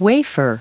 Wafer.